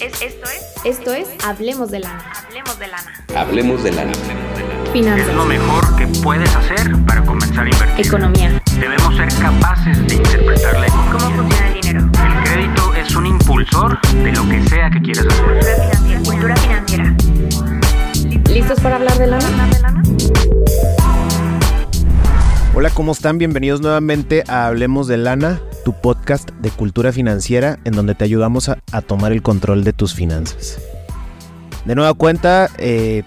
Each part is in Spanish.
esto es. Esto es Hablemos de lana. Hablemos de lana. Hablemos de lana. Finanzas. Es lo mejor que puedes hacer para comenzar a invertir. Economía. Debemos ser capaces de interpretar la economía. ¿Cómo funciona el dinero? El crédito es un impulsor de lo que sea que quieras hacer. Cultura financiera. ¿Listos para hablar de lana? Hola, ¿cómo están? Bienvenidos nuevamente a Hablemos de Lana, podcast de cultura financiera en donde te ayudamos a, a tomar el control de tus finanzas. De nueva cuenta, eh,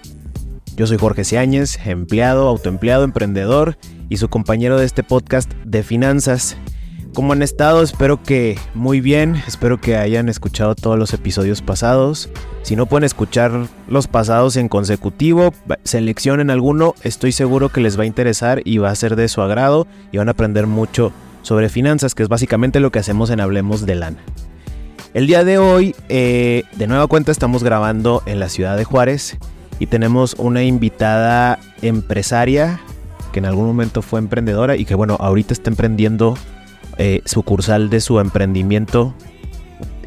yo soy Jorge Ciáñez, empleado, autoempleado, emprendedor y su compañero de este podcast de finanzas. ¿Cómo han estado? Espero que muy bien, espero que hayan escuchado todos los episodios pasados. Si no pueden escuchar los pasados en consecutivo, seleccionen alguno, estoy seguro que les va a interesar y va a ser de su agrado y van a aprender mucho sobre finanzas, que es básicamente lo que hacemos en Hablemos de Lana. El día de hoy, eh, de nueva cuenta, estamos grabando en la ciudad de Juárez y tenemos una invitada empresaria que en algún momento fue emprendedora y que bueno, ahorita está emprendiendo eh, sucursal de su emprendimiento,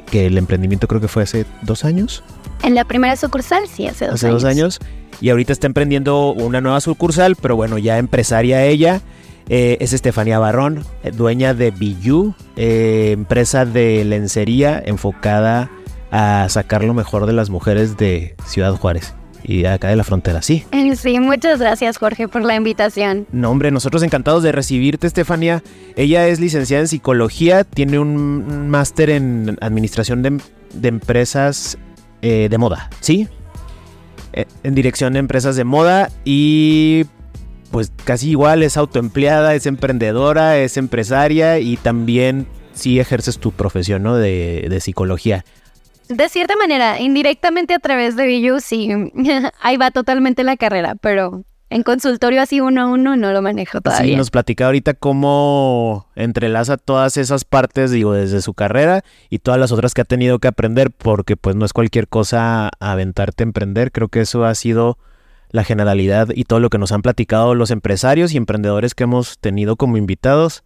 que el emprendimiento creo que fue hace dos años. En la primera sucursal, sí, hace dos hace años. dos años. Y ahorita está emprendiendo una nueva sucursal, pero bueno, ya empresaria ella. Eh, es Estefanía Barrón, eh, dueña de Biyu, eh, empresa de lencería enfocada a sacar lo mejor de las mujeres de Ciudad Juárez y acá de la frontera, sí. Sí, muchas gracias, Jorge, por la invitación. No, hombre, nosotros encantados de recibirte, Estefanía. Ella es licenciada en psicología, tiene un máster en administración de, de empresas eh, de moda, ¿sí? En dirección de empresas de moda y pues casi igual es autoempleada, es emprendedora, es empresaria y también sí ejerces tu profesión, ¿no? De, de psicología. De cierta manera, indirectamente a través de Billu, sí, ahí va totalmente la carrera, pero en consultorio así uno a uno no lo manejo Sí, todavía. nos platica ahorita cómo entrelaza todas esas partes, digo, desde su carrera y todas las otras que ha tenido que aprender, porque pues no es cualquier cosa aventarte a emprender. Creo que eso ha sido la generalidad y todo lo que nos han platicado los empresarios y emprendedores que hemos tenido como invitados,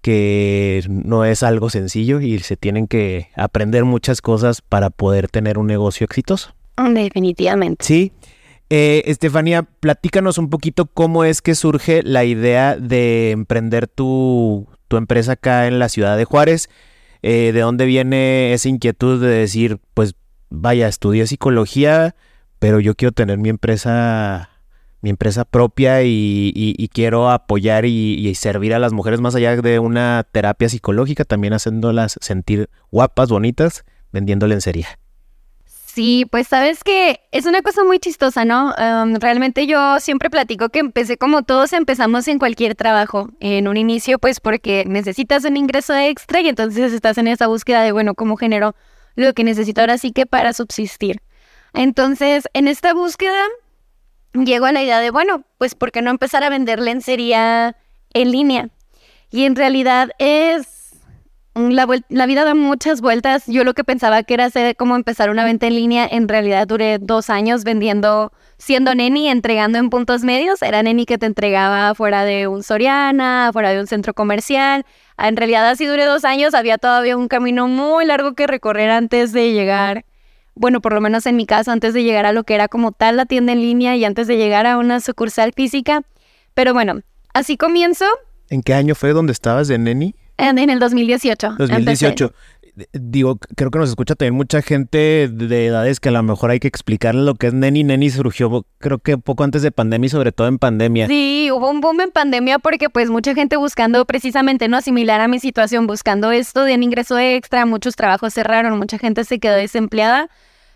que no es algo sencillo y se tienen que aprender muchas cosas para poder tener un negocio exitoso. Definitivamente. Sí. Eh, Estefanía, platícanos un poquito cómo es que surge la idea de emprender tu, tu empresa acá en la ciudad de Juárez. Eh, ¿De dónde viene esa inquietud de decir, pues vaya, estudié psicología, pero yo quiero tener mi empresa, mi empresa propia y, quiero apoyar y, y servir a las mujeres más allá de una terapia psicológica, también haciéndolas sentir guapas, bonitas, vendiendo lencería? Sí, pues sabes que es una cosa muy chistosa, ¿no? Em, realmente yo siempre platico que empecé como todos empezamos en cualquier trabajo. En un inicio, pues porque necesitas un ingreso extra y entonces estás en esa búsqueda de, bueno, ¿cómo genero lo que necesito ahora sí que para subsistir? Entonces, en esta búsqueda, llego a la idea de, bueno, pues ¿por qué no empezar a vender lencería en línea? Y en realidad es la, la vida da muchas vueltas. Yo lo que pensaba que era hacer como empezar una venta en línea, en realidad duré dos años vendiendo, siendo neni, entregando en puntos medios. Era neni que te entregaba fuera de un Soriana, fuera de un centro comercial. Ah, En realidad así duré dos años. Había todavía un camino muy largo que recorrer antes de llegar, bueno, por lo menos en mi caso, antes de llegar a lo que era como tal la tienda en línea y antes de llegar a una sucursal física. Pero bueno, así comienzo ¿En qué año fue donde estabas de Neni? en, en el 2018. empecé. 2018. D- Digo, creo que nos escucha también mucha gente de edades que a lo mejor hay que explicarle lo que es Neni. Neni surgió creo que poco antes de pandemia y sobre todo en pandemia. Sí, hubo un boom en pandemia porque pues mucha gente buscando precisamente no asimilar a mi situación, buscando esto de un ingreso extra, muchos trabajos cerraron, mucha gente se quedó desempleada.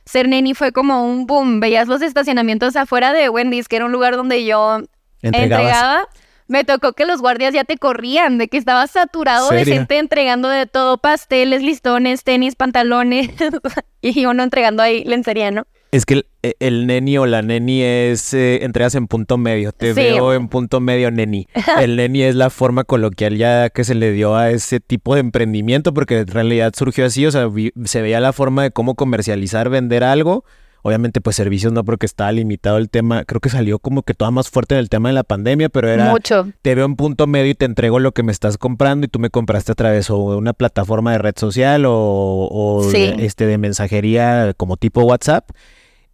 Ser neni fue como un boom, veías los estacionamientos afuera de Wendy's, que era un lugar donde yo Entregabas. entregaba. Me tocó que los guardias ya te corrían, de que estaba saturado de gente entregando de todo, pasteles, listones, tenis, pantalones, y uno entregando ahí lencería, ¿no? Es que el, e, el Neni o la Neni es eh, entregas en punto medio. Te Sí. veo en punto medio, Neni. El Neni es la forma coloquial ya que se le dio a ese tipo de emprendimiento porque en realidad surgió así. O sea, vi- se veía la forma de cómo comercializar, vender algo Obviamente, pues servicios no, porque estaba limitado el tema. Creo que salió como que toda más fuerte en el tema de la pandemia, pero era. Mucho. Te veo en punto medio y te entrego lo que me estás comprando y tú me compraste a través o de una plataforma de red social o, o Sí. de, este, de mensajería como tipo WhatsApp.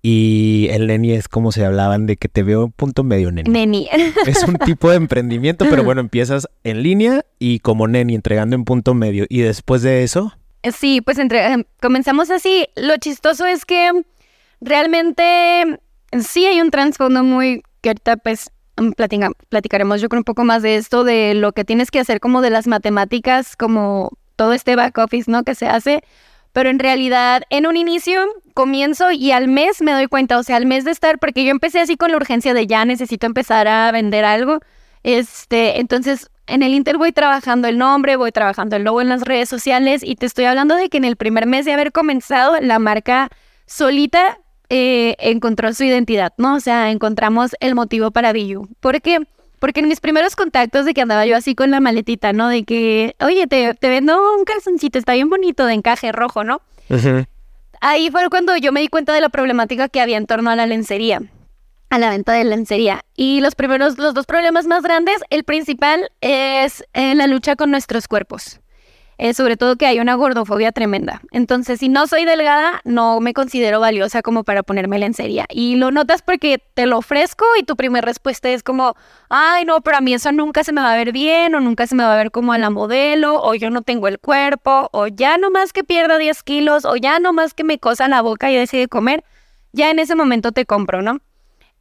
Y el Neni es como se hablaban de que te veo en punto medio, Neni. Neni. Es un tipo de emprendimiento, pero bueno, empiezas en línea y como Neni entregando en punto medio. Y después de eso, Sí, pues entre, em, comenzamos así. Lo chistoso es que realmente sí hay un trasfondo muy que ahorita pues mm, platica- platicaremos yo creo un poco más de esto, de lo que tienes que hacer como de las matemáticas, como todo este back office, ¿no? Que se hace. Pero en realidad, en un inicio, comienzo y al mes me doy cuenta, o sea, al mes de estar, porque yo empecé así con la urgencia de ya necesito empezar a vender algo. Este, entonces, en el Inter voy trabajando el nombre, voy trabajando el logo en las redes sociales y te estoy hablando de que en el primer mes de haber comenzado, la marca solita eh, encontró su identidad, ¿no? O sea, encontramos el motivo para Biyu. ¿Por qué? Porque en mis primeros contactos de que andaba yo así con la maletita, ¿no? De que, oye, te, te vendo un calzoncito, está bien bonito, de encaje rojo, ¿no? Ahí fue cuando yo me di cuenta de la problemática que había en torno a la lencería, a la venta de lencería. Y los primeros, los dos problemas más grandes, el principal es eh, la lucha con nuestros cuerpos. Eh, sobre todo que hay una gordofobia tremenda. Entonces, si no soy delgada, no me considero valiosa como para ponerme lencería. Y lo notas porque te lo ofrezco y tu primera respuesta es como, ay, no, pero a mí eso nunca se me va a ver bien, o nunca se me va a ver como a la modelo, o yo no tengo el cuerpo, o ya no más que pierda 10 kilos, o ya no más que me cosa la boca y deje de comer, ya en ese momento te compro, ¿no?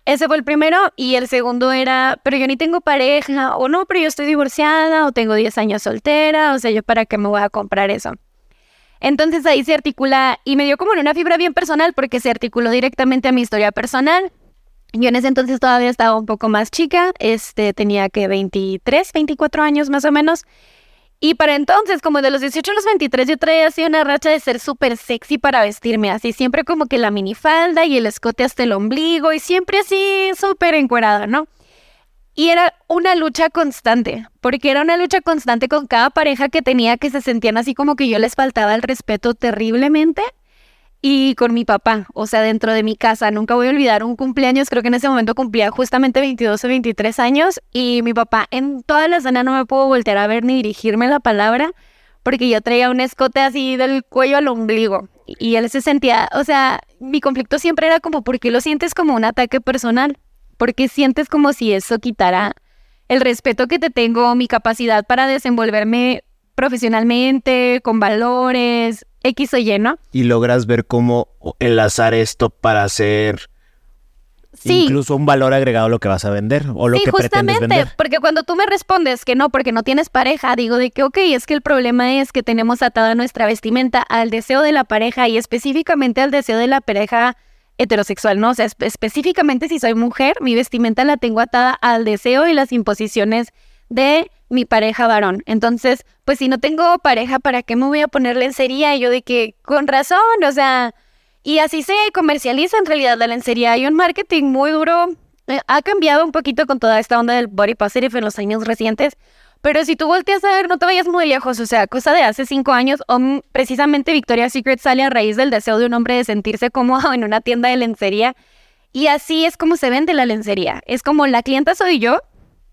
Ese fue el primero y el segundo era, pero yo ni tengo pareja, o no, pero yo estoy divorciada, o tengo 10 años soltera, o sea, yo para qué me voy a comprar eso. Entonces ahí se articula y me dio como en una fibra bien personal porque se articuló directamente a mi historia personal. Yo en ese entonces todavía estaba un poco más chica, este tenía que 23, 24 años más o menos. Y para entonces, como de los 18 a los 23, yo traía así una racha de ser súper sexy para vestirme, así siempre como que la minifalda y el escote hasta el ombligo y siempre así súper encuerada, ¿no? Y era una lucha constante, porque era una lucha constante con cada pareja que tenía que se sentían así como que yo les faltaba el respeto terriblemente y con mi papá, o sea, dentro de mi casa. Nunca voy a olvidar un cumpleaños, creo que en ese momento cumplía justamente 22 o 23 años y mi papá en toda la cena no me pudo voltear a ver ni dirigirme la palabra porque yo traía un escote así del cuello al ombligo y él se sentía, o sea, mi conflicto siempre era como, ¿por qué lo sientes como un ataque personal? Porque sientes como si eso quitara el respeto que te tengo, mi capacidad para desenvolverme profesionalmente, con valores, X o Y, ¿no? y logras ver cómo enlazar esto para hacer Sí. incluso un valor agregado a lo que vas a vender o lo sí, que pretendes justamente, vender. porque cuando tú me respondes que no, porque no tienes pareja, digo de que, ok, es que el problema es que tenemos atada nuestra vestimenta al deseo de la pareja y específicamente al deseo de la pareja heterosexual, ¿no? O sea, espe- específicamente si soy mujer, mi vestimenta la tengo atada al deseo y las imposiciones de mi pareja varón. Entonces, pues si no tengo pareja, ¿para qué me voy a poner lencería? Y yo de que, con razón, o sea, y así se comercializa en realidad la lencería. Hay un marketing muy duro. eh, ha cambiado un poquito con toda esta onda del body positive en los años recientes. Pero si tú volteas a ver, no te vayas muy lejos. O sea, cosa de hace cinco años, o precisamente Victoria's Secret sale a raíz del deseo de un hombre de sentirse cómodo en una tienda de lencería. Y así es como se vende la lencería. Es como la clienta soy yo,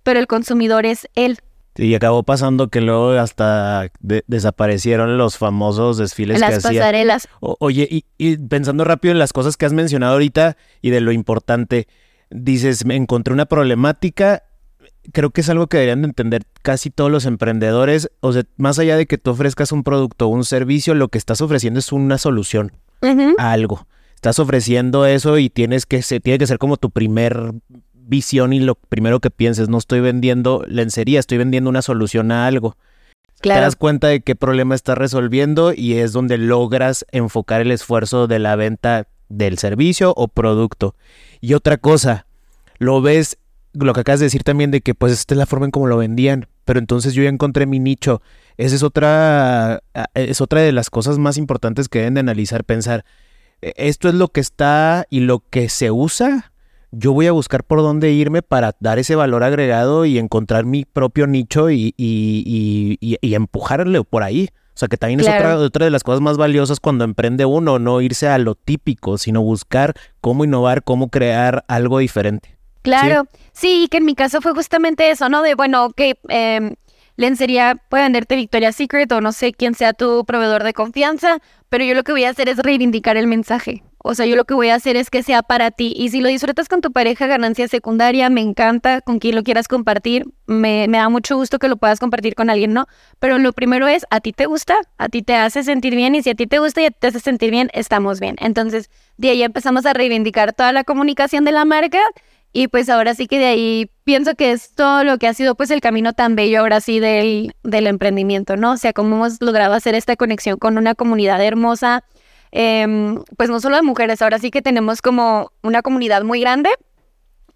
pero el consumidor es él. Y acabó pasando que luego hasta de- desaparecieron los famosos desfiles que Las pasarelas. O- oye, y, y pensando rápido en las cosas que has mencionado ahorita y de lo importante, dices, me encontré una problemática, creo que es algo que deberían de entender casi todos los emprendedores, o sea, más allá de que tú ofrezcas un producto o un servicio, lo que estás ofreciendo es una solución a algo. Estás ofreciendo eso y tienes que se, tiene que ser como tu primer visión y lo primero que pienses, no estoy vendiendo lencería, estoy vendiendo una solución a algo. Te das cuenta de qué problema estás resolviendo y es donde logras enfocar el esfuerzo de la venta del servicio o producto. Y otra cosa, lo ves, lo que acabas de decir también de que pues esta es la forma en cómo lo vendían, pero entonces yo ya encontré mi nicho. Esa es otra, ah, es otra de las cosas más importantes que deben de analizar, pensar, "¿E- esto es lo que está y lo que se usa. Yo voy a buscar por dónde irme para dar ese valor agregado y encontrar mi propio nicho y, y, y, y- y empujarle por ahí. O sea, que también es otra, otra de las cosas más valiosas cuando emprende uno, no irse a lo típico, sino buscar cómo innovar, cómo crear algo diferente. Claro, sí, y que en mi caso fue justamente eso, ¿no? De, bueno, ok, eh, lencería puede venderte Victoria's Secret o no sé quién sea tu proveedor de confianza, pero yo lo que voy a hacer es reivindicar el mensaje. O sea, yo lo que voy a hacer es que sea para ti. Y si lo disfrutas con tu pareja, ganancia secundaria, me encanta, con quien lo quieras compartir, me, me da mucho gusto que lo puedas compartir con alguien, ¿no? Pero lo primero es, ¿a ti te gusta? ¿A ti te hace sentir bien? Y si a ti te gusta y te hace sentir bien, estamos bien. Entonces, de ahí empezamos a reivindicar toda la comunicación de la marca y pues ahora sí que de ahí pienso que es todo lo que ha sido pues el camino tan bello ahora sí del, del emprendimiento, ¿no? O sea, cómo hemos logrado hacer esta conexión con una comunidad hermosa, em, pues no solo de mujeres, ahora sí que tenemos como una comunidad muy grande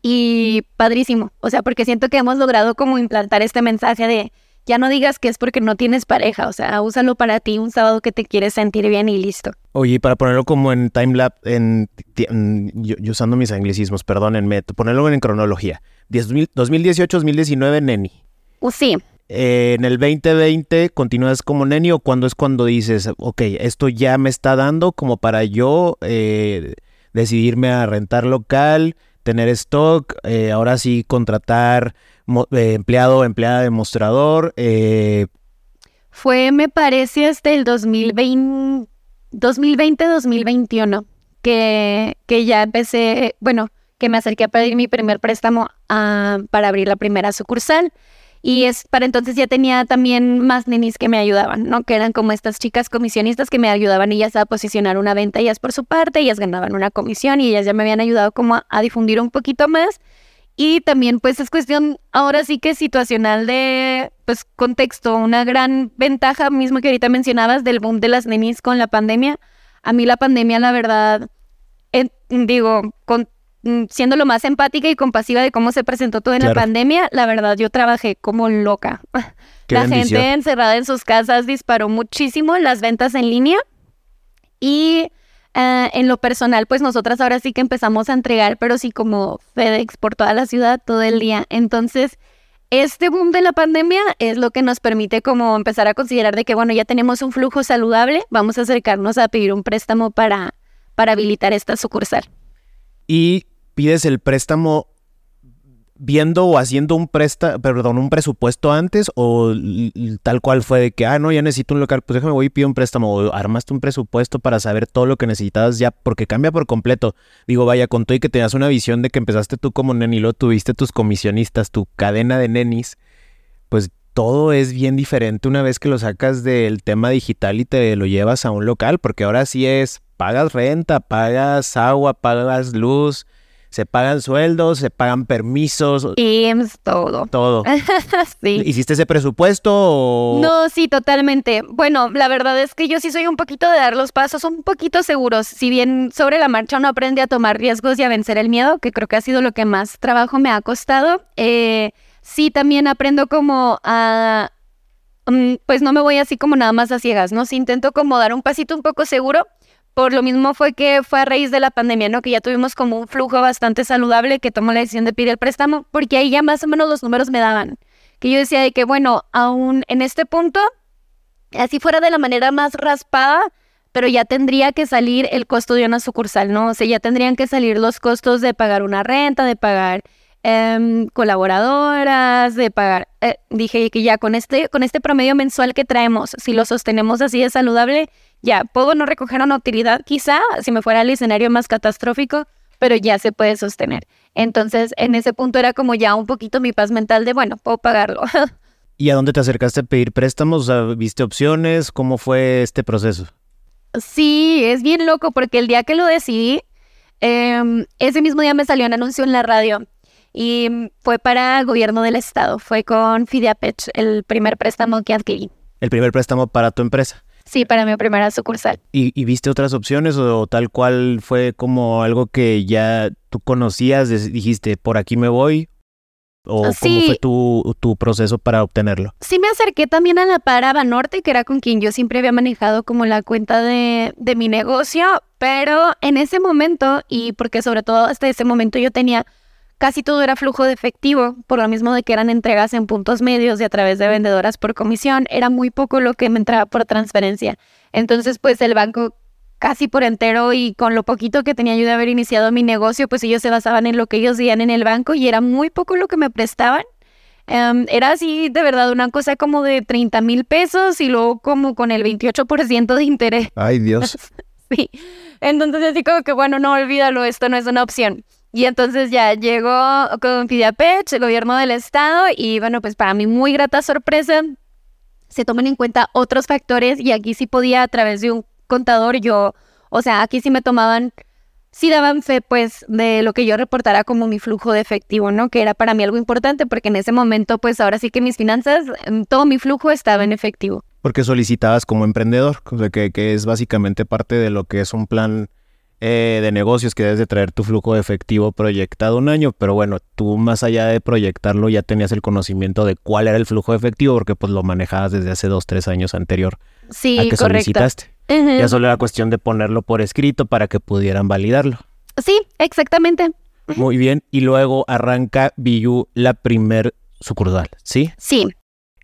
y padrísimo, o sea, porque siento que hemos logrado como implantar este mensaje de ya no digas que es porque no tienes pareja, o sea, úsalo para ti un sábado que te quieres sentir bien y listo. Oye, para ponerlo como en timelapse, en, en- yo, yo usando mis anglicismos, perdónenme, ponerlo en cronología. 10 2018-2019, Neni. Uh, sí, En el 2020, ¿continúas como Neni o cuando es cuando dices, ok, esto ya me está dando como para yo eh, decidirme a rentar local, tener stock, eh, ahora sí contratar eh, empleado empleada de mostrador, eh, Fue, me parece, hasta el 2020, 2020-2021 que, que ya empecé, bueno, que me acerqué a pedir mi primer préstamo ah, para abrir la primera sucursal. Y es para entonces ya tenía también más nenis que me ayudaban, ¿no? Que eran como estas chicas comisionistas que me ayudaban ellas a posicionar una venta, ellas por su parte, ellas ganaban una comisión y ellas ya me habían ayudado como a, difundir un poquito más. Y también pues es cuestión ahora sí que situacional de pues contexto, una gran ventaja mismo que ahorita mencionabas del boom de las nenis con la pandemia. A mí la pandemia la verdad, digo, siendo lo más empática y compasiva de cómo se presentó todo en la pandemia, la verdad yo trabajé como loca. Qué la bendición. gente encerrada en sus casas disparó muchísimo las ventas en línea y eh, en lo personal, pues nosotras ahora sí que empezamos a entregar, pero sí como FedEx por toda la ciudad todo el día. Entonces, este boom de la pandemia es lo que nos permite como empezar a considerar de que, bueno, ya tenemos un flujo saludable, vamos a acercarnos a pedir un préstamo para, para habilitar esta sucursal. y pides el préstamo viendo o haciendo un presta, perdón, un presupuesto antes o tal cual fue de que, ah, no, ya necesito un local, pues déjame voy y pido un préstamo o armaste un presupuesto para saber todo lo que necesitabas ya, porque cambia por completo. Digo, vaya, con todo y que tenías una visión de que empezaste tú como neni, lo tuviste tus comisionistas, tu cadena de nenis, pues todo es bien diferente una vez que lo sacas del tema digital y te lo llevas a un local, porque ahora sí es, pagas renta, pagas agua, pagas luz, se pagan sueldos, se pagan permisos, es todo. todo. sí. ¿Hiciste ese presupuesto o...? No, sí, totalmente. Bueno, la verdad es que yo sí soy un poquito de dar los pasos un poquito seguros. Si bien sobre la marcha uno aprende a tomar riesgos y a vencer el miedo, que creo que ha sido lo que más trabajo me ha costado, eh, sí también aprendo como a... mm, Pues no me voy así como nada más a ciegas, ¿no? Sí intento como dar un pasito un poco seguro. Por lo mismo fue que fue a raíz de la pandemia, ¿no? Que ya tuvimos como un flujo bastante saludable que tomó la decisión de pedir el préstamo, porque ahí ya más o menos los números me daban que yo decía de que, bueno, aún en este punto, así fuera de la manera más raspada, pero ya tendría que salir el costo de una sucursal, ¿no? O sea, ya tendrían que salir los costos de pagar una renta, de pagar em, colaboradoras, de pagar... eh, dije que ya con este, con este promedio mensual que traemos, si lo sostenemos así de saludable, ya puedo no recoger una utilidad, quizá si me fuera el escenario más catastrófico, pero ya se puede sostener. Entonces, en ese punto era como ya un poquito mi paz mental de, bueno, puedo pagarlo. ¿Y a dónde te acercaste a pedir préstamos? ¿viste opciones? ¿Cómo fue este proceso? sí, es bien loco porque el día que lo decidí, em, ese mismo día me salió un anuncio en la radio y fue para gobierno del estado, fue con Fidiapech, el primer préstamo que adquirí. El primer préstamo para tu empresa. Sí, para mi primera sucursal. ¿Y, y viste otras opciones o tal cual fue como algo que ya tú conocías, dijiste, por aquí me voy? ¿O cómo Sí. fue tu, tu proceso para obtenerlo? Sí me acerqué también a la para Banorte, que era con quien yo siempre había manejado como la cuenta de, de mi negocio, pero en ese momento, y porque sobre todo hasta ese momento yo tenía casi todo era flujo de efectivo, por lo mismo de que eran entregas en puntos medios y a través de vendedoras por comisión, era muy poco lo que me entraba por transferencia. Entonces, pues el banco casi por entero y con lo poquito que tenía yo de haber iniciado mi negocio, pues ellos se basaban en lo que ellos veían en el banco y era muy poco lo que me prestaban. Em, era así, de verdad, una cosa como de 30 mil pesos y luego como con el 28% de interés. Ay, Dios. sí. Entonces así como que, bueno, no olvídalo, esto no es una opción. Y entonces ya llegó con Fidiapech, el gobierno del estado, y bueno, pues para mí muy grata sorpresa, se toman en cuenta otros factores y aquí sí podía a través de un contador yo, o sea, aquí sí me tomaban, sí daban fe pues de lo que yo reportara como mi flujo de efectivo, ¿no? Que era para mí algo importante porque en ese momento pues ahora sí que mis finanzas, todo mi flujo estaba en efectivo. Porque solicitabas como emprendedor, o sea, que, que es básicamente parte de lo que es un plan eh, de negocios que debes de traer tu flujo de efectivo proyectado un año, pero bueno, tú más allá de proyectarlo ya tenías el conocimiento de cuál era el flujo de efectivo porque pues lo manejabas desde hace dos, tres años anterior sí, a que correcto. solicitaste. Ya solo era cuestión de ponerlo por escrito para que pudieran validarlo. Sí, exactamente. Muy bien, y luego arranca Biyu la primer sucursal, ¿sí? Sí.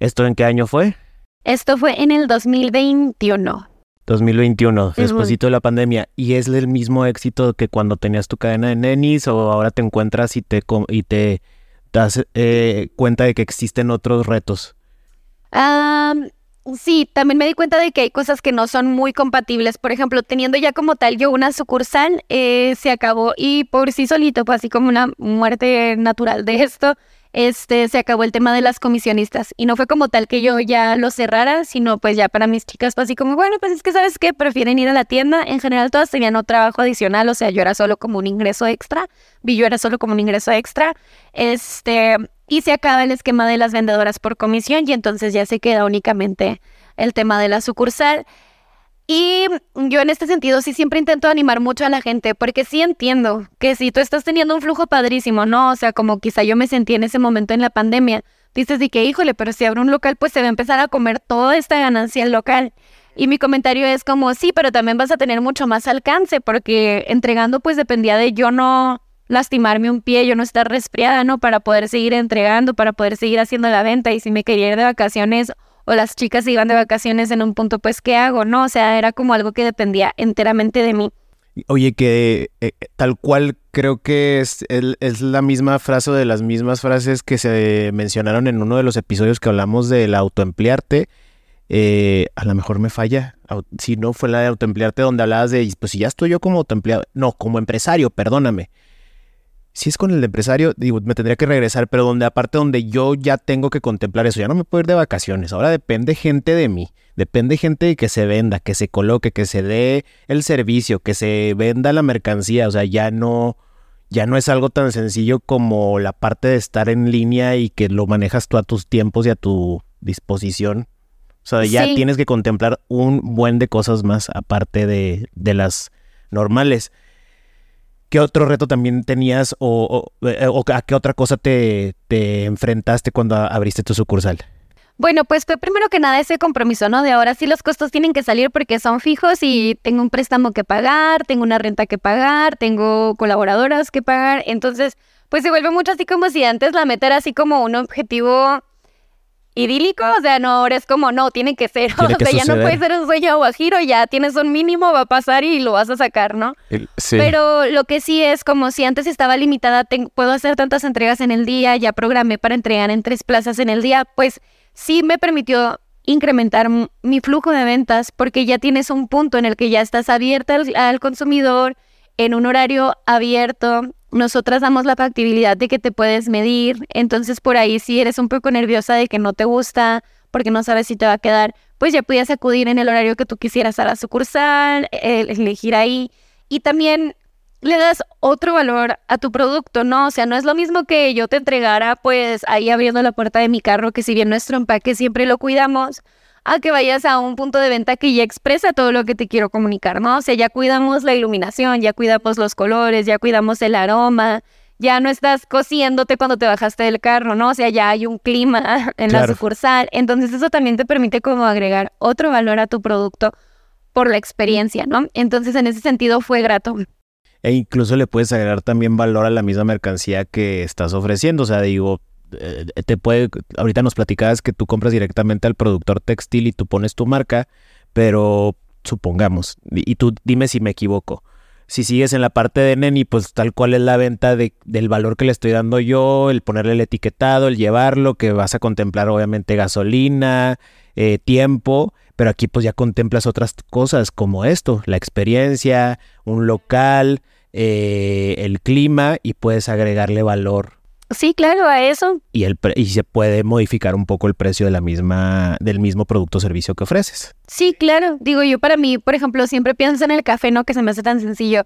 ¿Esto en qué año fue? Esto fue en el 2021. 2021, despuésito de la pandemia. ¿Y es el mismo éxito que cuando tenías tu cadena de nenis o ahora te encuentras y te, y te das eh, cuenta de que existen otros retos? sí, también me di cuenta de que hay cosas que no son muy compatibles. Por ejemplo, teniendo ya como tal yo una sucursal, eh, se acabó y por sí solito, pues así como una muerte natural de esto, este, se acabó el tema de las comisionistas. Y no fue como tal que yo ya lo cerrara, sino pues ya para mis chicas fue así como, bueno, pues es que sabes qué, prefieren ir a la tienda. En general todas tenían otro trabajo adicional, o sea, yo era solo como un ingreso extra, vi yo era solo como un ingreso extra. Este, y se acaba el esquema de las vendedoras por comisión y entonces ya se queda únicamente el tema de la sucursal. Y yo en este sentido sí siempre intento animar mucho a la gente, porque sí entiendo que si tú estás teniendo un flujo padrísimo, ¿no? O sea, como quizá yo me sentí en ese momento en la pandemia, dices de que, híjole, pero si abro un local, pues se va a empezar a comer toda esta ganancia al local. Y mi comentario es como, sí, pero también vas a tener mucho más alcance, porque entregando pues dependía de yo no lastimarme un pie, yo no estar resfriada, ¿no? Para poder seguir entregando, para poder seguir haciendo la venta. Y si me quería ir de vacaciones o las chicas iban de vacaciones en un punto, pues ¿qué hago? No, o sea, era como algo que dependía enteramente de mí. Oye, que eh, tal cual creo que es, es la misma frase o de las mismas frases que se mencionaron en uno de los episodios que hablamos del autoemplearte. Eh, a lo mejor me falla. Si no fue la de autoemplearte donde hablabas de, pues si ya estoy yo como autoempleado, no, como empresario, perdóname si es con el empresario, digo, me tendría que regresar, pero donde aparte donde yo ya tengo que contemplar eso, ya no me puedo ir de vacaciones, ahora depende gente de mí, depende gente de que se venda, que se coloque, que se dé el servicio, que se venda la mercancía, o sea, ya no, ya no es algo tan sencillo como la parte de estar en línea y que lo manejas tú a tus tiempos y a tu disposición. O sea, ya tienes que contemplar un buen de cosas más aparte de, de las normales. ¿Qué otro reto también tenías o, eh, a qué otra cosa te, te, enfrentaste cuando abriste tu sucursal? Bueno, pues fue primero que nada ese compromiso, ¿no? De ahora sí los costos tienen que salir porque son fijos y tengo un préstamo que pagar, tengo una renta que pagar, tengo colaboradoras que pagar. Entonces, pues se vuelve mucho así como si antes la meta era así como un objetivo idílico, o sea, no, ahora es como, no, tiene que ser, o sea, ya no puede ser un sueño guajiro, ya tienes un mínimo, va a pasar y lo vas a sacar, ¿no? Sí. Pero lo que sí es como si antes estaba limitada, puedo hacer tantas entregas en el día, ya programé para entregar en tres plazas en el día, pues sí me permitió incrementar mi flujo de ventas porque ya tienes un punto en el que ya estás abierta al consumidor en un horario abierto, nosotras damos la factibilidad de que te puedes medir, entonces por ahí si eres un poco nerviosa de que no te gusta, porque no sabes si te va a quedar, pues ya podías acudir en el horario que tú quisieras a la sucursal, elegir ahí y también le das otro valor a tu producto, ¿no? O sea, no es lo mismo que yo te entregara pues ahí abriendo la puerta de mi carro, que si bien nuestro empaque siempre lo cuidamos, a que vayas a un punto de venta que ya expresa todo lo que te quiero comunicar, ¿no? O sea, ya cuidamos la iluminación, ya cuidamos los colores, ya cuidamos el aroma, ya no estás cociéndote cuando te bajaste del carro, ¿no? O sea, ya hay un clima en la sucursal. Entonces eso también te permite como agregar otro valor a tu producto por la experiencia, ¿no? Entonces en ese sentido fue grato. E incluso le puedes agregar también valor a la misma mercancía que estás ofreciendo. O sea, digo, te puede, ahorita nos platicabas que tú compras directamente al productor textil y tú pones tu marca, pero supongamos, y tú dime si me equivoco. Si sigues en la parte de Neni, pues tal cual es la venta de, del valor que le estoy dando yo, el ponerle el etiquetado, el llevarlo, que vas a contemplar obviamente gasolina, eh, tiempo, pero aquí pues ya contemplas otras cosas como esto, la experiencia, un local, eh, el clima y puedes agregarle valor Sí, claro, a eso. y el pre- y se puede modificar un poco el precio de la misma del mismo producto o servicio que ofreces. Sí, claro. Digo, yo para mí, por ejemplo, siempre pienso en el café, ¿no? Que se me hace tan sencillo.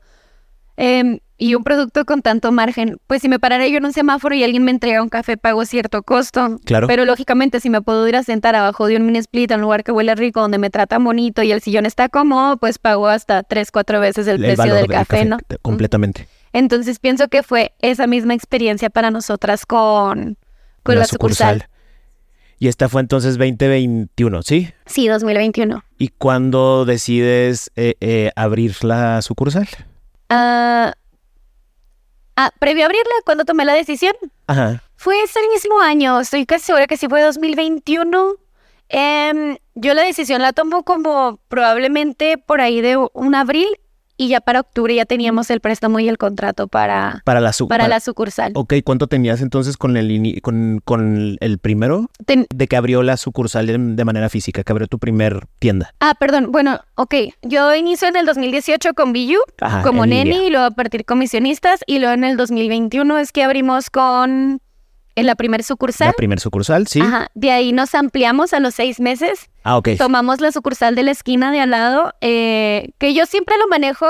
Em, y un producto con tanto margen. Pues si me parara yo en un semáforo y alguien me entrega un café, pago cierto costo. Claro. Pero lógicamente, si me puedo ir a sentar abajo de un mini split en un lugar que huele rico, donde me tratan bonito y el sillón está cómodo, pues pago hasta tres, cuatro veces el, precio del café, ¿no? te- Completamente. Entonces pienso que fue esa misma experiencia para nosotras con, con la, sucursal. Y esta fue entonces 2021, ¿sí? Sí, 2021. ¿Y cuándo decides eh, eh, abrir la sucursal? Ah, ah, previo a abrirla, cuando tomé la decisión, Ajá. fue ese mismo año, estoy casi segura que sí fue 2021. Em, yo la decisión la tomo como probablemente por ahí de un abril y ya para octubre ya teníamos el préstamo y el contrato para, Para la su- para la sucursal. Ok, ¿cuánto tenías entonces con el con, con el primero Ten- de que abrió la sucursal de, de manera física, que abrió tu primer tienda? ah, perdón, bueno, ok, yo inicio en el 2018 con Biyu como neni y luego a partir comisionistas y luego en el 2021 es que abrimos con en la primer sucursal. La primer sucursal, sí. Ajá, de ahí nos ampliamos a los seis meses. Ah, ok. Tomamos la sucursal de la esquina de al lado, eh, que yo siempre lo manejo.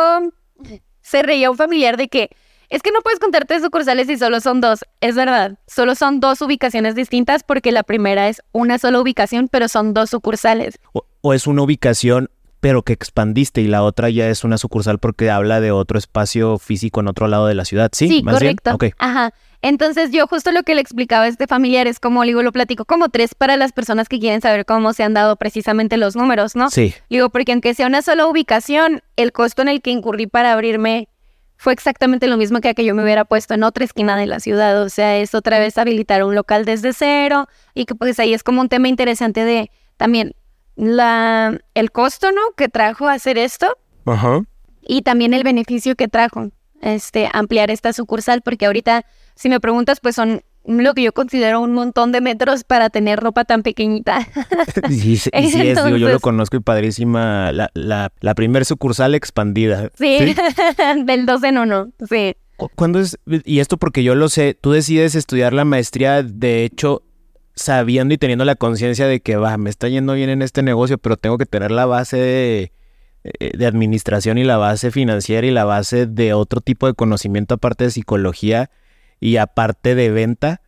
Se reía un familiar de que es que no puedes contar tres sucursales si solo son dos. Es verdad, solo son dos ubicaciones distintas porque la primera es una sola ubicación, pero son dos sucursales. O, o es una ubicación, pero que expandiste y la otra ya es una sucursal porque habla de otro espacio físico en otro lado de la ciudad, ¿sí? más bien? correcto. Ok. Ajá. Entonces yo justo lo que le explicaba a este familiar es como, digo, lo platico como tres para las personas que quieren saber cómo se han dado precisamente los números, ¿no? Sí. Digo, porque aunque sea una sola ubicación, el costo en el que incurrí para abrirme fue exactamente lo mismo que a que yo me hubiera puesto en otra esquina de la ciudad. O sea, es otra vez habilitar un local desde cero y que pues ahí es como un tema interesante de también la, el costo, ¿no? Que trajo hacer esto Ajá. y también el beneficio que trajo este ampliar esta sucursal porque ahorita si me preguntas pues son lo que yo considero un montón de metros para tener ropa tan pequeñita. Sí, sí, y sí es, digo, yo lo conozco y padrísima, la, la, la primer sucursal expandida. Sí, del 2 en 1. Sí. Cu- ¿Cuándo es? Y esto porque yo lo sé, tú decides estudiar la maestría, de hecho, sabiendo y teniendo la conciencia de que, va, me está yendo bien en este negocio, pero tengo que tener la base de, eh, de administración y la base financiera y la base de otro tipo de conocimiento aparte de psicología y aparte de venta.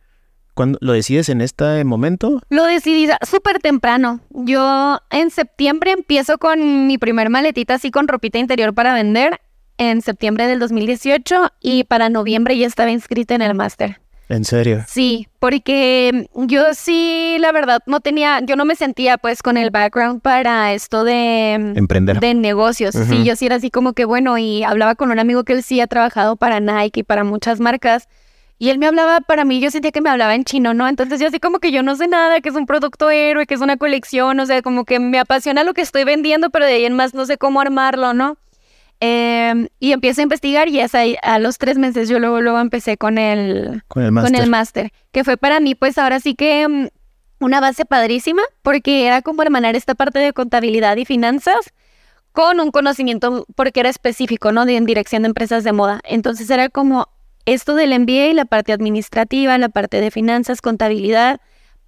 ¿Cuándo lo decides en este momento? Lo decidí súper temprano. Yo en septiembre empiezo con mi primer maletita así con ropita interior para vender en septiembre del 2018 y para noviembre ya estaba inscrita en el máster. En serio. Sí, porque yo sí, la verdad, no tenía, yo no me sentía pues con el background para esto de, Emprender. de negocios. Ujú. Sí, yo sí era así como que bueno, y hablaba con un amigo que él sí ha trabajado para Nike y para muchas marcas. Y él me hablaba para mí, yo sentía que me hablaba en chino, ¿no? Entonces yo así como que yo no sé nada, que es un producto héroe, que es una colección, o sea, como que me apasiona lo que estoy vendiendo, pero de ahí en más no sé cómo armarlo, ¿no? Eh, y empiezo a investigar y es ahí, a los tres meses yo luego, luego empecé con el, Con el máster. que fue para mí pues ahora sí que mm, una base padrísima, porque era como hermanar esta parte de contabilidad y finanzas con un conocimiento, porque era específico, ¿no? De en dirección de empresas de moda. Entonces era como esto del MBA, la parte administrativa, la parte de finanzas, contabilidad,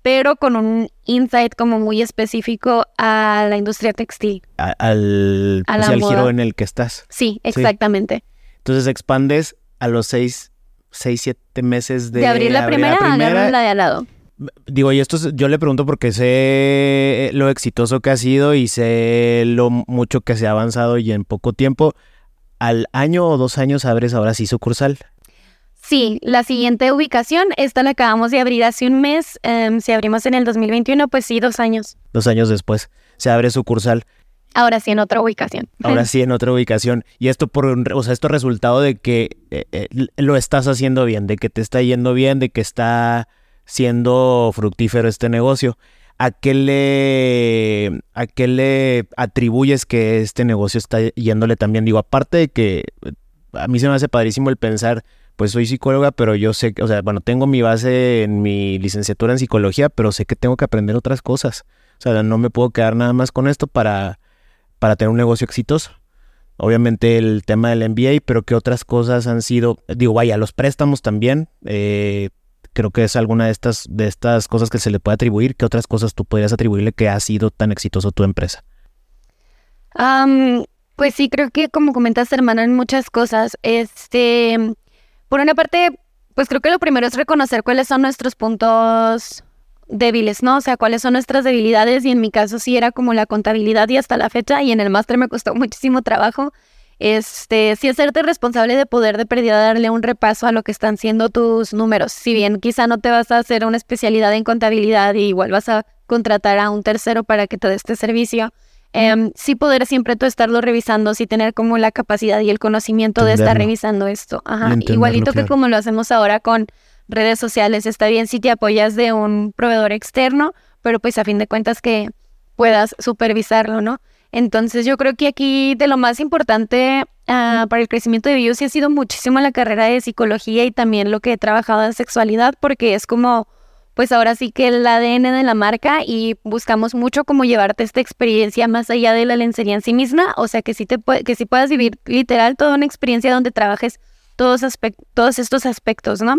pero con un insight como muy específico a la industria textil. A- al, A o la sea, al giro en el que estás. Sí, exactamente. Entonces expandes a los seis, seis siete meses de, De, abrir la primera, agarro la de al lado. Digo, y esto es- yo le pregunto porque sé lo exitoso que ha sido y sé lo mucho que se ha avanzado y en poco tiempo. Al año o dos años abres ahora sí sucursal. Sí, la siguiente ubicación, esta la acabamos de abrir hace un mes. em, si abrimos en el 2021, pues sí, dos años. Dos años después se abre sucursal. Ahora sí en otra ubicación. Ahora sí en otra ubicación. Y esto por, o sea, esto es resultado de que eh, eh, lo estás haciendo bien, de que te está yendo bien, de que está siendo fructífero este negocio. ¿A qué le, a qué le atribuyes que este negocio está yéndole también? Digo, aparte de que a mí se me hace padrísimo el pensar, pues soy psicóloga, pero yo sé, o sea, bueno, tengo mi base en mi licenciatura en psicología, pero sé que tengo que aprender otras cosas. O sea, no me puedo quedar nada más con esto para para tener un negocio exitoso. Obviamente el tema del MBA, pero ¿qué otras cosas han sido? Digo, vaya, los préstamos también. Eh, creo que es alguna de estas, de estas cosas que se le puede atribuir. ¿Qué otras cosas tú podrías atribuirle que ha sido tan exitoso tu empresa? pues sí, creo que como comentas, hermano, en muchas cosas. Este, por una parte, pues creo que lo primero es reconocer cuáles son nuestros puntos débiles, ¿no? O sea, cuáles son nuestras debilidades y en mi caso sí era como la contabilidad y hasta la fecha y en el máster me costó muchísimo trabajo. Este, sí hacerte responsable de poder de pérdida darle un repaso a lo que están siendo tus números. Si bien quizá no te vas a hacer una especialidad en contabilidad y igual vas a contratar a un tercero para que te dé este servicio, em, sí poder siempre tú estarlo revisando, sí tener como la capacidad y el conocimiento de estar revisando esto. Ajá. Igualito que como lo hacemos ahora con redes sociales. Está bien si te apoyas de un proveedor externo, pero pues a fin de cuentas que puedas supervisarlo, ¿no? Entonces yo creo que aquí de lo más importante ah, para el crecimiento de Bios ha sido muchísimo la carrera de psicología y también lo que he trabajado en sexualidad, porque es como, pues ahora sí que el ADN de la marca y buscamos mucho como llevarte esta experiencia más allá de la lencería en sí misma, o sea que sí, te que sí puedas vivir literal toda una experiencia donde trabajes todos, todos estos aspectos, ¿no?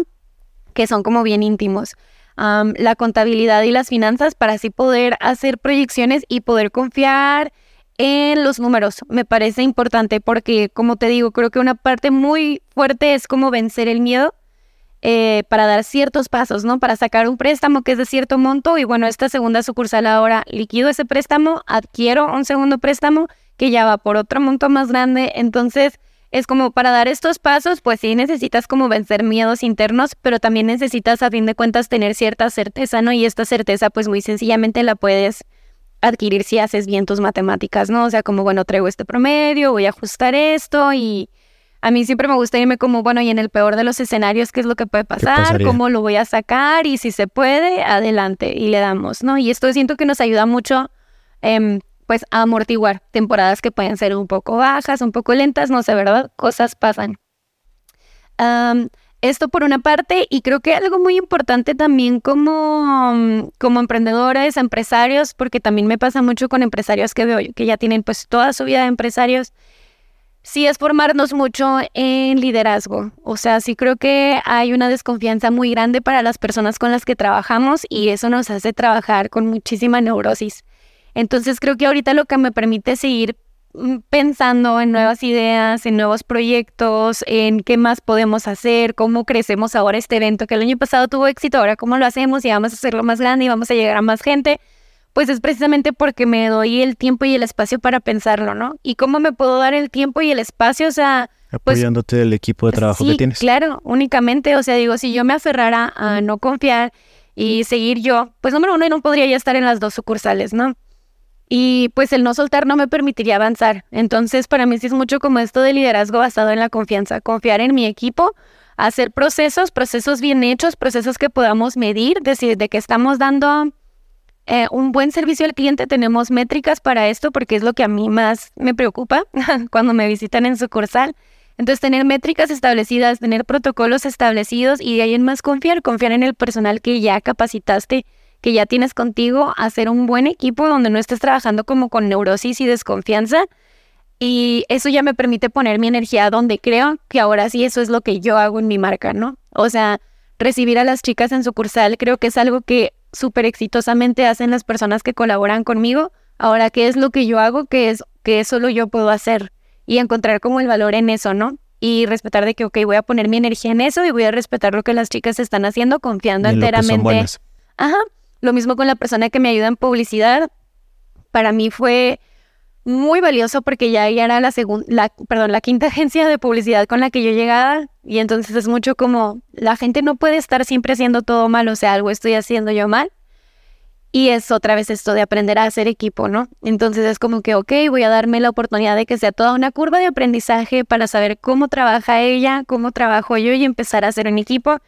que son como bien íntimos. la contabilidad y las finanzas para así poder hacer proyecciones y poder confiar en los números. Me parece importante porque, como te digo, creo que una parte muy fuerte es como vencer el miedo eh, para dar ciertos pasos, ¿no? Para sacar un préstamo que es de cierto monto y bueno, esta segunda sucursal ahora liquido ese préstamo, adquiero un segundo préstamo que ya va por otro monto más grande. Entonces, es como para dar estos pasos, pues sí necesitas como vencer miedos internos, pero también necesitas a fin de cuentas tener cierta certeza, ¿no? Y esta certeza pues muy sencillamente la puedes adquirir si haces bien tus matemáticas, ¿no? O sea, como, bueno, traigo este promedio, voy a ajustar esto y a mí siempre me gusta irme como, bueno, y en el peor de los escenarios, ¿qué es lo que puede pasar? ¿Cómo lo voy a sacar? Y si se puede, adelante y le damos, ¿no? Y esto siento que nos ayuda mucho eh, pues amortiguar temporadas que pueden ser un poco bajas, un poco lentas, no sé, ¿verdad? Cosas pasan. esto por una parte, y creo que algo muy importante también como, como emprendedores, empresarios, porque también me pasa mucho con empresarios que veo que ya tienen pues toda su vida de empresarios, sí es formarnos mucho en liderazgo. O sea, sí creo que hay una desconfianza muy grande para las personas con las que trabajamos y eso nos hace trabajar con muchísima neurosis. Entonces creo que ahorita lo que me permite seguir mm, pensando en nuevas ideas, en nuevos proyectos, en qué más podemos hacer, cómo crecemos ahora este evento que el año pasado tuvo éxito, ahora cómo lo hacemos y vamos a hacerlo más grande y vamos a llegar a más gente, pues es precisamente porque me doy el tiempo y el espacio para pensarlo, ¿no? Y cómo me puedo dar el tiempo y el espacio, o sea... Pues Apoyándote del equipo de trabajo que tienes. Claro, únicamente, o sea, digo, si yo me aferrara a no confiar y seguir yo, pues número uno, no podría ya estar en las dos sucursales, ¿no? Y pues el no soltar no me permitiría avanzar. Entonces, para mí sí es mucho como esto de liderazgo basado en la confianza, confiar en mi equipo, hacer procesos, procesos bien hechos, procesos que podamos medir, decir, de que estamos dando eh, un buen servicio al cliente, tenemos métricas para esto porque es lo que a mí más me preocupa cuando me visitan en sucursal. Entonces, tener métricas establecidas, tener protocolos establecidos y de ahí en más confiar, confiar en el personal que ya capacitaste que ya tienes contigo, hacer un buen equipo donde no estés trabajando como con neurosis y desconfianza. Y eso ya me permite poner mi energía donde creo que ahora sí eso es lo que yo hago en mi marca, ¿no? O sea, recibir a las chicas en sucursal creo que es algo que súper exitosamente hacen las personas que colaboran conmigo. Ahora, ¿qué es lo que yo hago? Que es que solo yo puedo hacer y encontrar como el valor en eso, ¿no? Y respetar de que, ok, voy a poner mi energía en eso y voy a respetar lo que las chicas están haciendo confiando enteramente. Ajá. Lo mismo con la persona que me ayuda en publicidad. Para mí fue muy valioso porque ya, era la segunda, la, perdón, la quinta agencia de publicidad con la que yo llegaba y entonces es mucho como la gente no puede estar siempre haciendo todo mal, o sea, algo estoy haciendo yo mal. Y es otra vez esto de aprender a hacer equipo, ¿no? Entonces es como que, ok, voy a darme la oportunidad de que sea toda una curva de aprendizaje para saber cómo trabaja ella, cómo trabajo yo y empezar a hacer un equipo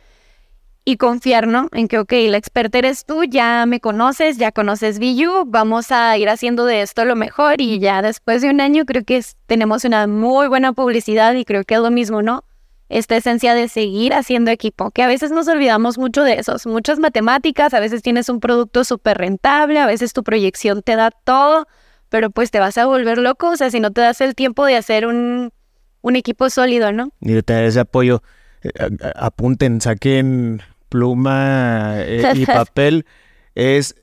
y confiar, ¿no? En que, ok, la experta eres tú, ya me conoces, ya conoces Biyu, vamos a ir haciendo de esto lo mejor y ya después de un año creo que tenemos una muy buena publicidad y creo que es lo mismo, ¿no? esta esencia de seguir haciendo equipo, que a veces nos olvidamos mucho de eso. Muchas matemáticas, a veces tienes un producto súper rentable, a veces tu proyección te da todo, pero pues te vas a volver loco, o sea, si no te das el tiempo de hacer un, un equipo sólido, ¿no? Y de tener ese apoyo, eh, apunten, saquen pluma eh, y papel, es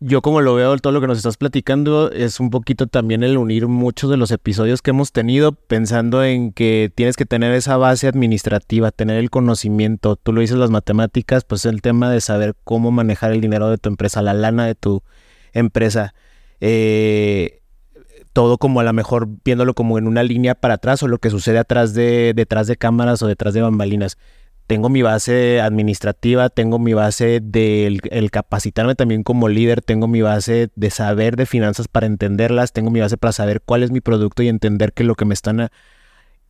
yo como lo veo, todo lo que nos estás platicando es un poquito también el unir muchos de los episodios que hemos tenido pensando en que tienes que tener esa base administrativa, tener el conocimiento. Tú lo dices las matemáticas, pues el tema de saber cómo manejar el dinero de tu empresa, la lana de tu empresa. Eh, todo como a lo mejor viéndolo como en una línea para atrás o lo que sucede atrás de, detrás de cámaras o detrás de bambalinas tengo mi base administrativa, tengo mi base del el capacitarme también como líder, tengo mi base de saber de finanzas para entenderlas, tengo mi base para saber cuál es mi producto y entender que lo que me están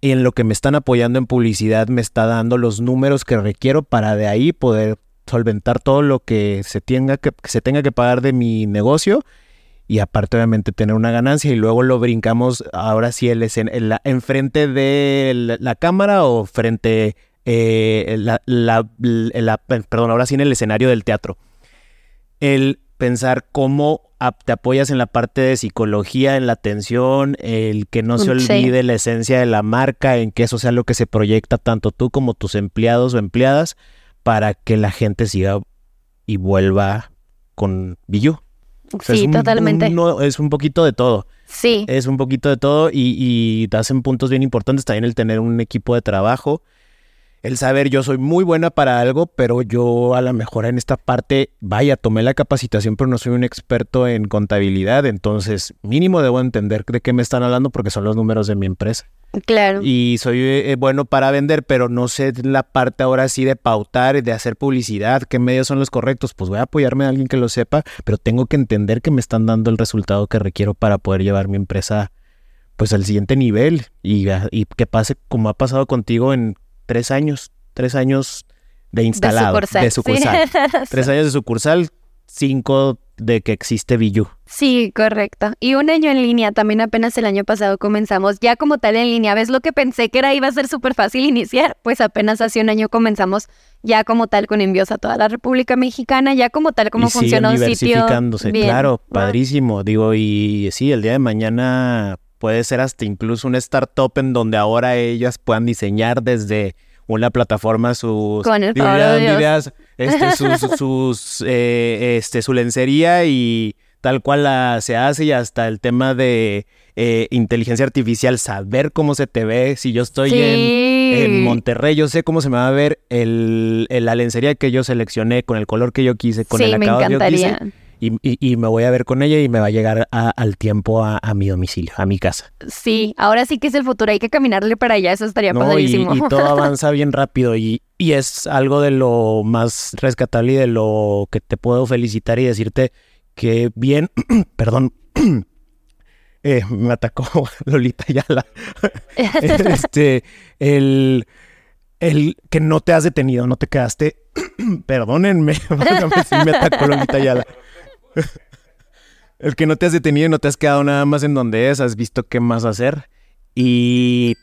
en lo que me están apoyando en publicidad me está dando los números que requiero para de ahí poder solventar todo lo que se tenga que, se tenga que pagar de mi negocio y aparte obviamente tener una ganancia. Y luego lo brincamos ahora sí el, en, la, enfrente de la cámara o frente eh, la, perdón, ahora sí en el escenario del teatro. El pensar cómo te apoyas en la parte de psicología, en la atención, el que no se olvide la esencia de la marca, en que eso sea lo que se proyecta tanto tú como tus empleados o empleadas para que la gente siga y vuelva con Billu. sí, totalmente. es un poquito de todo. Sí. Es un poquito de todo y, y te hacen puntos bien importantes también el tener un equipo de trabajo el saber yo soy muy buena para algo, pero yo a lo mejor en esta parte, vaya, tomé la capacitación, pero no soy un experto en contabilidad, entonces mínimo debo entender de qué me están hablando porque son los números de mi empresa. Claro. Y soy eh, bueno para vender, pero no sé la parte ahora sí de pautar, de hacer publicidad, qué medios son los correctos. Pues voy a apoyarme a alguien que lo sepa, pero tengo que entender que me están dando el resultado que requiero para poder llevar mi empresa pues al siguiente nivel y, y que pase como ha pasado contigo en tres años, tres años de instalado, de sucursal. Tres años de sucursal, cinco de que existe Billu. Sí, correcto. Y un año en línea, también apenas el año pasado comenzamos, ya como tal en línea. ¿Ves lo que pensé que era iba a ser súper fácil iniciar? Pues apenas hace un año comenzamos ya como tal con envíos a toda la República Mexicana, ya como tal como funciona un sitio. claro, padrísimo. Digo, y sí, el día de mañana puede ser hasta incluso una startup en donde ahora ellas puedan diseñar desde una plataforma sus Con el ideas, este, sus, eh, este, su lencería y tal cual la, se hace y hasta el tema de eh, inteligencia artificial, saber cómo se te ve. Si yo estoy en, Monterrey, yo sé cómo se me va a ver el, la lencería que yo seleccioné, con el color que yo quise, con el acabado que yo quise y, me voy a ver con ella y me va a llegar al tiempo a, mi domicilio, a mi casa. Sí, ahora sí que es el futuro, hay que caminarle para allá, eso estaría no, Y, todo avanza bien rápido y, es algo de lo más rescatable y de lo que te puedo felicitar y decirte que bien, perdón, eh, me atacó Lolita Yala. este, el, el que no te has detenido, no te quedaste, perdónenme, me atacó Lolita Yala. el que no te has detenido y no te has quedado nada más en donde es, has visto qué más hacer. Y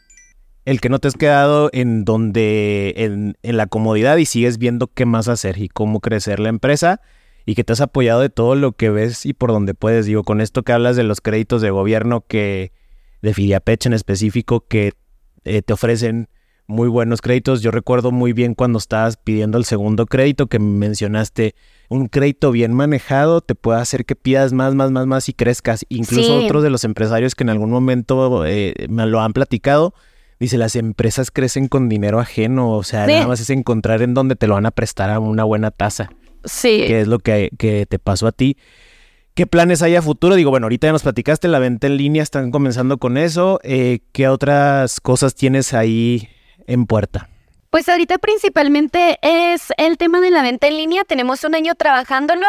el que no te has quedado en donde, en, en, la comodidad y sigues viendo qué más hacer y cómo crecer la empresa y que te has apoyado de todo lo que ves y por donde puedes. Digo, con esto que hablas de los créditos de gobierno que, de Fidiapech en específico, que eh, te ofrecen muy buenos créditos. Yo recuerdo muy bien cuando estabas pidiendo el segundo crédito que mencionaste un crédito bien manejado te puede hacer que pidas más, más, más, más y crezcas. Incluso otros de los empresarios que en algún momento eh, me lo han platicado, dice, las empresas crecen con dinero ajeno, o sea, nada más es encontrar en donde te lo van a prestar a una buena tasa. Sí. Que es lo que, que te pasó a ti. ¿Qué planes hay a futuro? Digo, bueno, ahorita ya nos platicaste, la venta en línea, están comenzando con eso. Eh, ¿Qué otras cosas tienes ahí en puerta? Pues ahorita principalmente es el tema de la venta en línea. Tenemos un año trabajándolo.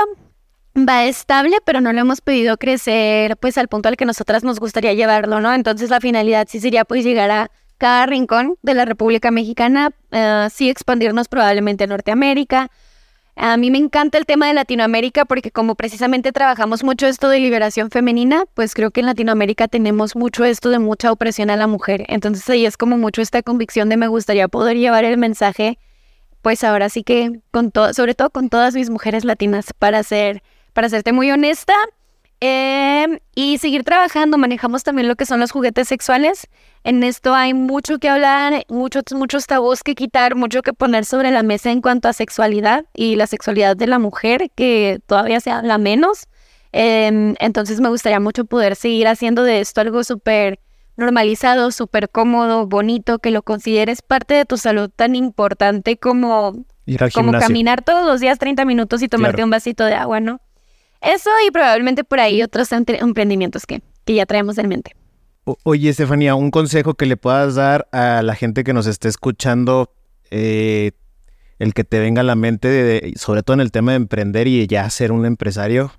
va estable, pero no lo hemos pedido crecer pues al punto al que nosotras nos gustaría llevarlo, ¿no? Entonces la finalidad sí sería pues llegar a cada rincón de la República Mexicana, eh, sí expandirnos probablemente a Norteamérica. A mí me encanta el tema de Latinoamérica porque como precisamente trabajamos mucho esto de liberación femenina, pues creo que en Latinoamérica tenemos mucho esto de mucha opresión a la mujer. Entonces ahí es como mucho esta convicción de me gustaría poder llevar el mensaje, pues ahora sí que con todo, sobre todo con todas mis mujeres latinas para ser para serte muy honesta. Em, y seguir trabajando, manejamos también lo que son los juguetes sexuales. En esto hay mucho que hablar, muchos, muchos tabús que quitar, mucho que poner sobre la mesa en cuanto a sexualidad y la sexualidad de la mujer, que todavía se habla menos. Em, entonces me gustaría mucho poder seguir haciendo de esto algo súper normalizado, súper cómodo, bonito, que lo consideres parte de tu salud tan importante como, como caminar todos los días 30 minutos y tomarte un vasito de agua, ¿no? Eso y probablemente por ahí otros emprendimientos que, que ya traemos en mente. oye, Estefanía, un consejo que le puedas dar a la gente que nos esté escuchando, eh, el que te venga a la mente, de, sobre todo en el tema de emprender y ya ser un empresario.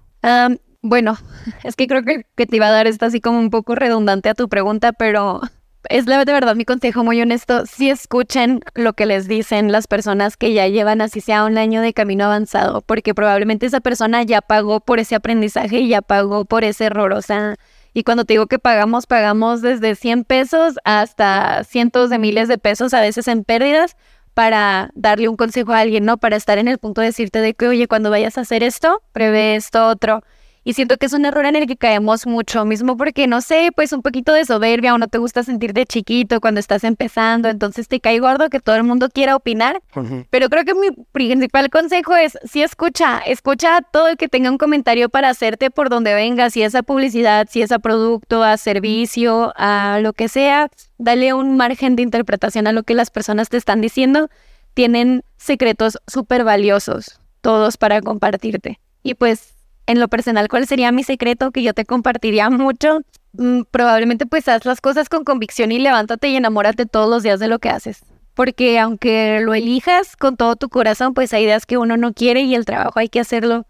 bueno, es que creo que, que te iba a dar esto así como un poco redundante a tu pregunta, pero es de verdad mi consejo muy honesto, si escuchen lo que les dicen las personas que ya llevan así sea un año de camino avanzado, porque probablemente esa persona ya pagó por ese aprendizaje y ya pagó por ese error, o sea, y cuando te digo que pagamos, pagamos desde 100 pesos hasta cientos de miles de pesos, a veces en pérdidas, para darle un consejo a alguien, ¿no? Para estar en el punto de decirte de que, oye, cuando vayas a hacer esto, prevé esto otro. Y siento que es un error en el que caemos mucho, mismo porque, no sé, pues un poquito de soberbia o no te gusta sentirte chiquito cuando estás empezando, entonces te cae gordo que todo el mundo quiera opinar. Pero creo que mi principal consejo es, si escucha, escucha a todo el que tenga un comentario para hacerte por donde venga, si es a publicidad, si es a producto, a servicio, a lo que sea, dale un margen de interpretación a lo que las personas te están diciendo. Tienen secretos súper valiosos, todos para compartirte. Y pues en lo personal, ¿cuál sería mi secreto que yo te compartiría mucho? Mm, probablemente pues haz las cosas con convicción y levántate y enamórate todos los días de lo que haces. Porque aunque lo elijas con todo tu corazón, pues hay ideas que uno no quiere y el trabajo hay que hacerlo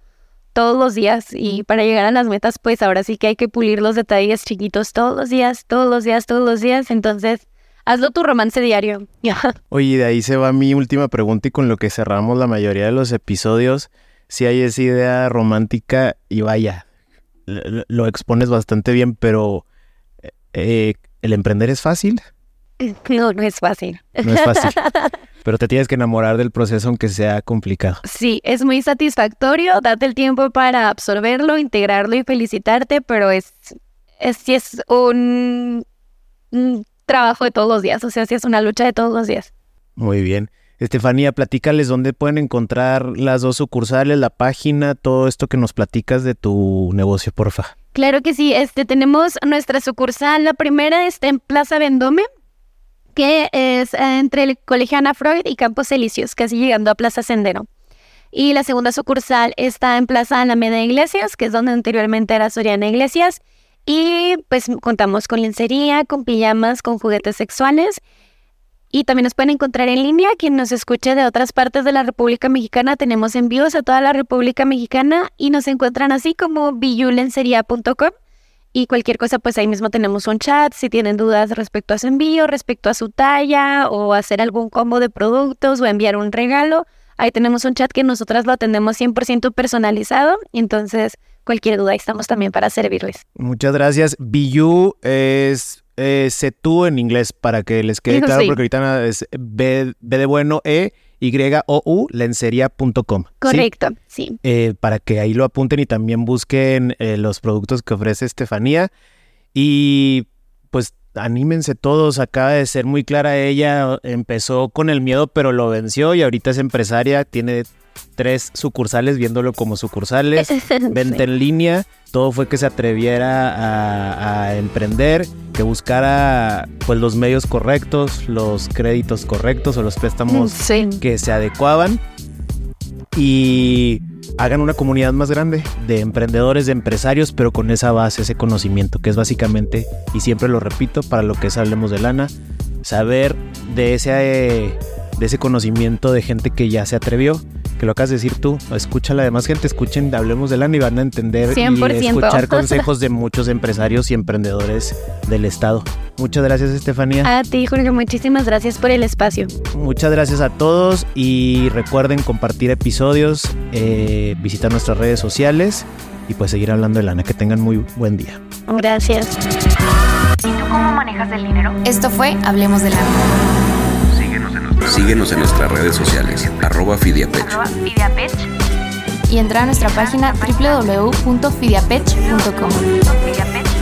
todos los días. Y para llegar a las metas, pues ahora sí que hay que pulir los detalles chiquitos todos los días, todos los días, todos los días. Entonces, hazlo tu romance diario. Oye, de ahí se va mi última pregunta y con lo que cerramos la mayoría de los episodios si hay esa idea romántica y vaya, lo, expones bastante bien, pero eh, ¿el emprender es fácil? No, no es fácil. No es fácil. Pero te tienes que enamorar del proceso aunque sea complicado. Sí, es muy satisfactorio. Date el tiempo para absorberlo, integrarlo y felicitarte, pero es, es, sí es un, un trabajo de todos los días. O sea, sí es una lucha de todos los días. Muy bien. Estefanía, platícales dónde pueden encontrar las dos sucursales, la página, todo esto que nos platicas de tu negocio, porfa. Claro que sí, este tenemos nuestra sucursal, la primera está en Plaza Vendome, que es entre el Colegio Ana Freud y Campos Elíseos, casi llegando a Plaza Sendero. Y la segunda sucursal está en Plaza Alameda Iglesias, que es donde anteriormente era Soriana Iglesias. Y pues contamos con lencería, con pijamas, con juguetes sexuales y también nos pueden encontrar en línea. Quien nos escuche de otras partes de la República Mexicana, tenemos envíos a toda la República Mexicana y nos encuentran así como billulencería.com. Y cualquier cosa, pues ahí mismo tenemos un chat. Si tienen dudas respecto a su envío, respecto a su talla o hacer algún combo de productos o enviar un regalo, ahí tenemos un chat que nosotras lo atendemos 100% personalizado. Entonces, cualquier duda, ahí estamos también para servirles. Muchas gracias. Billu es eh, tú en inglés para que les quede claro, porque ahorita es B, de bueno, E, Y, O, U, lencería.com. Correcto, sí. Eh, para que ahí lo apunten y también busquen eh, los productos que ofrece Estefanía. Y pues anímense todos, acaba de ser muy clara ella, empezó con el miedo pero lo venció y ahorita es empresaria, tiene tres sucursales viéndolo como sucursales, venta en línea, todo fue que se atreviera a, emprender, que buscara pues los medios correctos, los créditos correctos o los préstamos que se adecuaban. Y hagan una comunidad más grande de emprendedores, de empresarios, pero con esa base, ese conocimiento, que es básicamente, y siempre lo repito, para lo que es Hablemos de Lana, saber de ese, de ese conocimiento de gente que ya se atrevió porque lo acabas de decir tú. Escucha la demás gente, escuchen, hablemos de lana y van a entender 100%. y escuchar consejos de muchos empresarios y emprendedores del Estado. Muchas gracias, Estefanía. A ti, Jorge, muchísimas gracias por el espacio. Muchas gracias a todos y recuerden compartir episodios, eh, visitar nuestras redes sociales y pues seguir hablando de lana. Que tengan muy buen día. Gracias. ¿Y tú cómo manejas el dinero? Esto fue Hablemos de Lana. Síguenos en nuestras redes sociales, arroba Fidiapech. Arroba Fidiapech. Y entra a nuestra página www.fidiapech.com. Fidiapech.